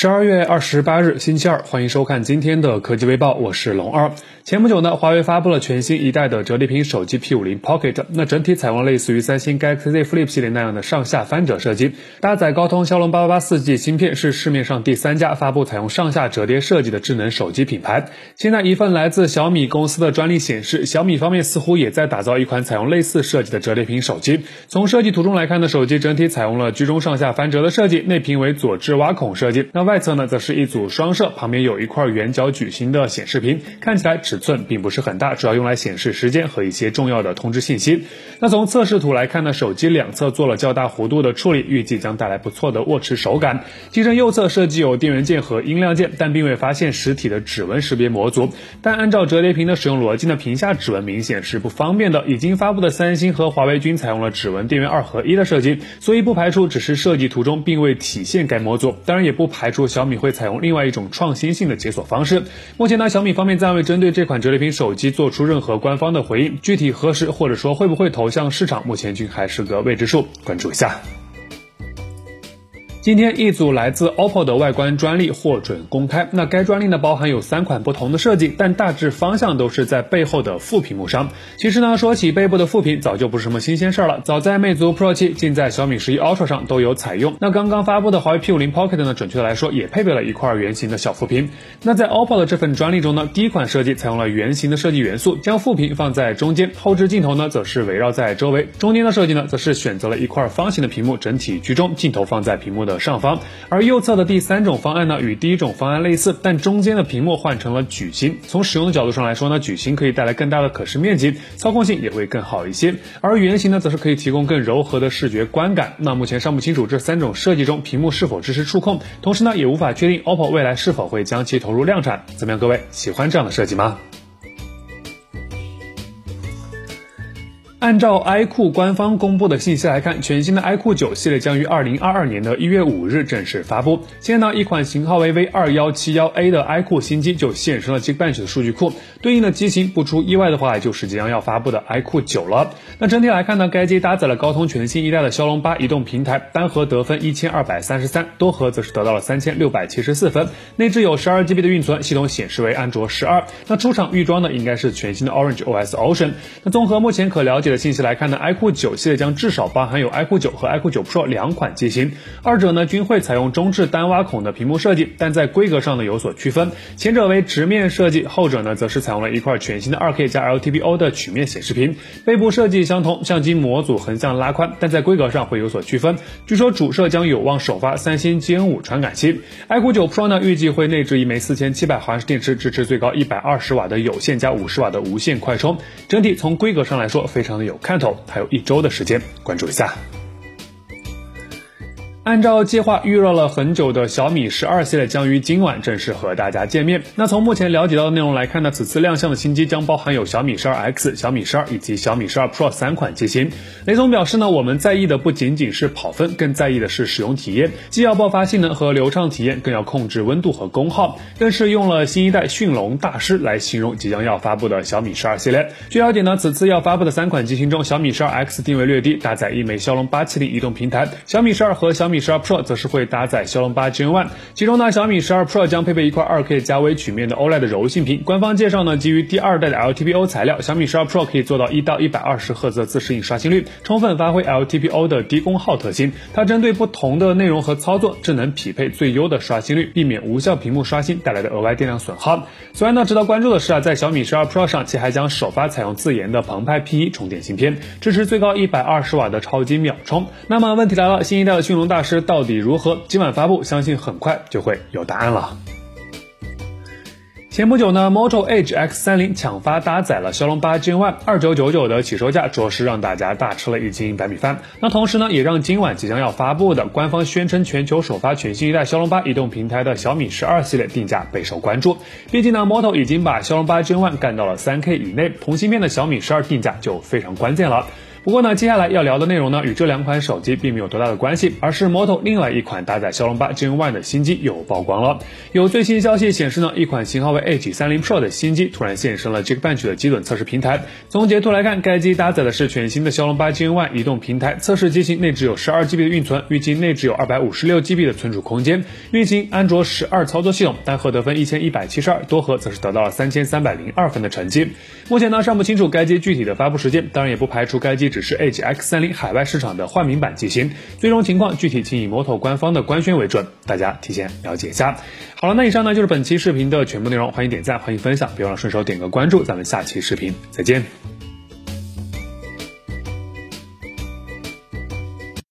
十二月二十八日，星期二，欢迎收看今天的科技微报，我是龙二。前不久呢，华为发布了全新一代的折叠屏手机 P50 Pocket，那整体采用类似于三星 Galaxy Flip 系列那样的上下翻折设计，搭载高通骁龙八八八四 G 芯片，是市面上第三家发布采用上下折叠设计的智能手机品牌。现在一份来自小米公司的专利显示，小米方面似乎也在打造一款采用类似设计的折叠屏手机。从设计图中来看呢，手机整体采用了居中上下翻折的设计，内屏为左置挖孔设计。那外侧呢，则是一组双摄，旁边有一块圆角矩形的显示屏，看起来尺寸并不是很大，主要用来显示时间和一些重要的通知信息。那从测试图来看呢，手机两侧做了较大弧度的处理，预计将带来不错的握持手感。机身右侧设计有电源键和音量键，但并未发现实体的指纹识别模组。但按照折叠屏的使用逻辑呢，屏下指纹明显是不方便的。已经发布的三星和华为均采用了指纹电源二合一的设计，所以不排除只是设计图中并未体现该模组。当然也不排除小米会采用另外一种创新性的解锁方式。目前呢，小米方面暂未针对这款折叠屏手机做出任何官方的回应，具体何时或者说会不会投向市场，目前均还是个未知数，关注一下。今天一组来自 OPPO 的外观专利获准公开。那该专利呢包含有三款不同的设计，但大致方向都是在背后的副屏幕上。其实呢，说起背部的副屏，早就不是什么新鲜事儿了。早在魅族 Pro 七，近在小米十一 Ultra 上都有采用。那刚刚发布的华为 P50 Pocket 呢，准确的来说也配备了一块圆形的小副屏。那在 OPPO 的这份专利中呢，第一款设计采用了圆形的设计元素，将副屏放在中间，后置镜头呢则是围绕在周围。中间的设计呢，则是选择了一块方形的屏幕，整体居中，镜头放在屏幕的上方。而右侧的第三种方案呢，与第一种方案类似，但中间的屏幕换成了矩形。从使用的角度上来说呢，矩形可以带来更大的可视面积，操控性也会更好一些。而圆形呢，则是可以提供更柔和的视觉观感。那目前尚不清楚这三种设计中屏幕是否支持触控，同时呢，也无法确定 OPPO 未来是否会将其投入量产。怎么样，各位喜欢这样的设计吗？按照 iQOO 官方公布的信息来看，全新的 iQOO 九系列将于二零二二年的一月五日正式发布。现在呢，一款型号为 V 二幺七幺 A 的 iQOO 新机就现身了 Geekbench 的数据库，对应的机型不出意外的话，就是即将要发布的 iQOO 九了。那整体来看呢，该机搭载了高通全新一代的骁龙八移动平台，单核得分一千二百三十三，多核则是得到了三千六百七十四分。内置有十二 GB 的运存，系统显示为安卓十二。那出厂预装呢，应该是全新的 Orange OS Ocean。那综合目前可了解的信息来看呢，iQOO 九系列将至少包含有 iQOO 九和 iQOO 九 Pro 两款机型，二者呢均会采用中置单挖孔的屏幕设计，但在规格上呢有所区分，前者为直面设计，后者呢则是采用了一块全新的 2K 加 LTPO 的曲面显示屏，背部设计相同，相机模组横向拉宽，但在规格上会有所区分。据说主摄将有望首发三星 GN5 传感器，iQOO 九 Pro 呢预计会内置一枚4700毫安时电池，支持最高120瓦的有线加50瓦的无线快充，整体从规格上来说非常有看头。还有一周的时间，关注一下。按照计划，预热了很久的小米十二系列将于今晚正式和大家见面。那从目前了解到的内容来看呢，此次亮相的新机将包含有小米十二 X、小米十二以及小米十二 Pro 三款机型。雷总表示呢，我们在意的不仅仅是跑分，更在意的是使用体验，既要爆发性能和流畅体验，更要控制温度和功耗，更是用了新一代驯龙大师来形容即将要发布的小米十二系列。据了解呢，此次要发布的三款机型中，小米十二 X 定位略低，搭载一枚骁龙八七零移动平台；小米十二和小米十二 Pro 则是会搭载骁龙八 Gen One，其中呢，小米十二 Pro 将配备一块二 K 加微曲面的 OLED 柔性屏。官方介绍呢，基于第二代的 LTPO 材料，小米十二 Pro 可以做到一到一百二十赫兹自适应刷新率，充分发挥 LTPO 的低功耗特性。它针对不同的内容和操作，智能匹配最优的刷新率，避免无效屏幕刷新带来的额外电量损耗。此外呢，值得关注的是啊，在小米十二 Pro 上，其还将首发采用自研的澎湃 P1 充电芯片，支持最高一百二十瓦的超级秒充。那么问题来了，新一代的驯龙大师师到底如何？今晚发布，相信很快就会有答案了。前不久呢，Moto Edge X30 抢发搭载了骁龙八 Gen One，二九九九的起售价，着实让大家大吃了一惊白米饭。那同时呢，也让今晚即将要发布的官方宣称全球首发全新一代骁龙八移动平台的小米十二系列定价备受关注。毕竟呢，Moto 已经把骁龙八 Gen One 干到了三 K 以内，同芯片的小米十二定价就非常关键了。不过呢，接下来要聊的内容呢，与这两款手机并没有多大的关系，而是摩托另外一款搭载骁龙八 Gen One 的新机又曝光了。有最新消息显示呢，一款型号为 H 三零 Pro 的新机突然现身了 Geekbench 的基准测试平台。从截图来看，该机搭载的是全新的骁龙八 Gen One 移动平台，测试机型内置有十二 GB 的运存，预计内置有二百五十六 GB 的存储空间，运行安卓十二操作系统，单核得分一千一百七十二，多核则是得到了三千三百零二分的成绩。目前呢，尚不清楚该机具体的发布时间，当然也不排除该机只只是 H X 三零海外市场的换名版机型。最终情况具体请以摩托官方的官宣为准，大家提前了解一下。好了，那以上呢就是本期视频的全部内容，欢迎点赞，欢迎分享，别忘了顺手点个关注，咱们下期视频再见。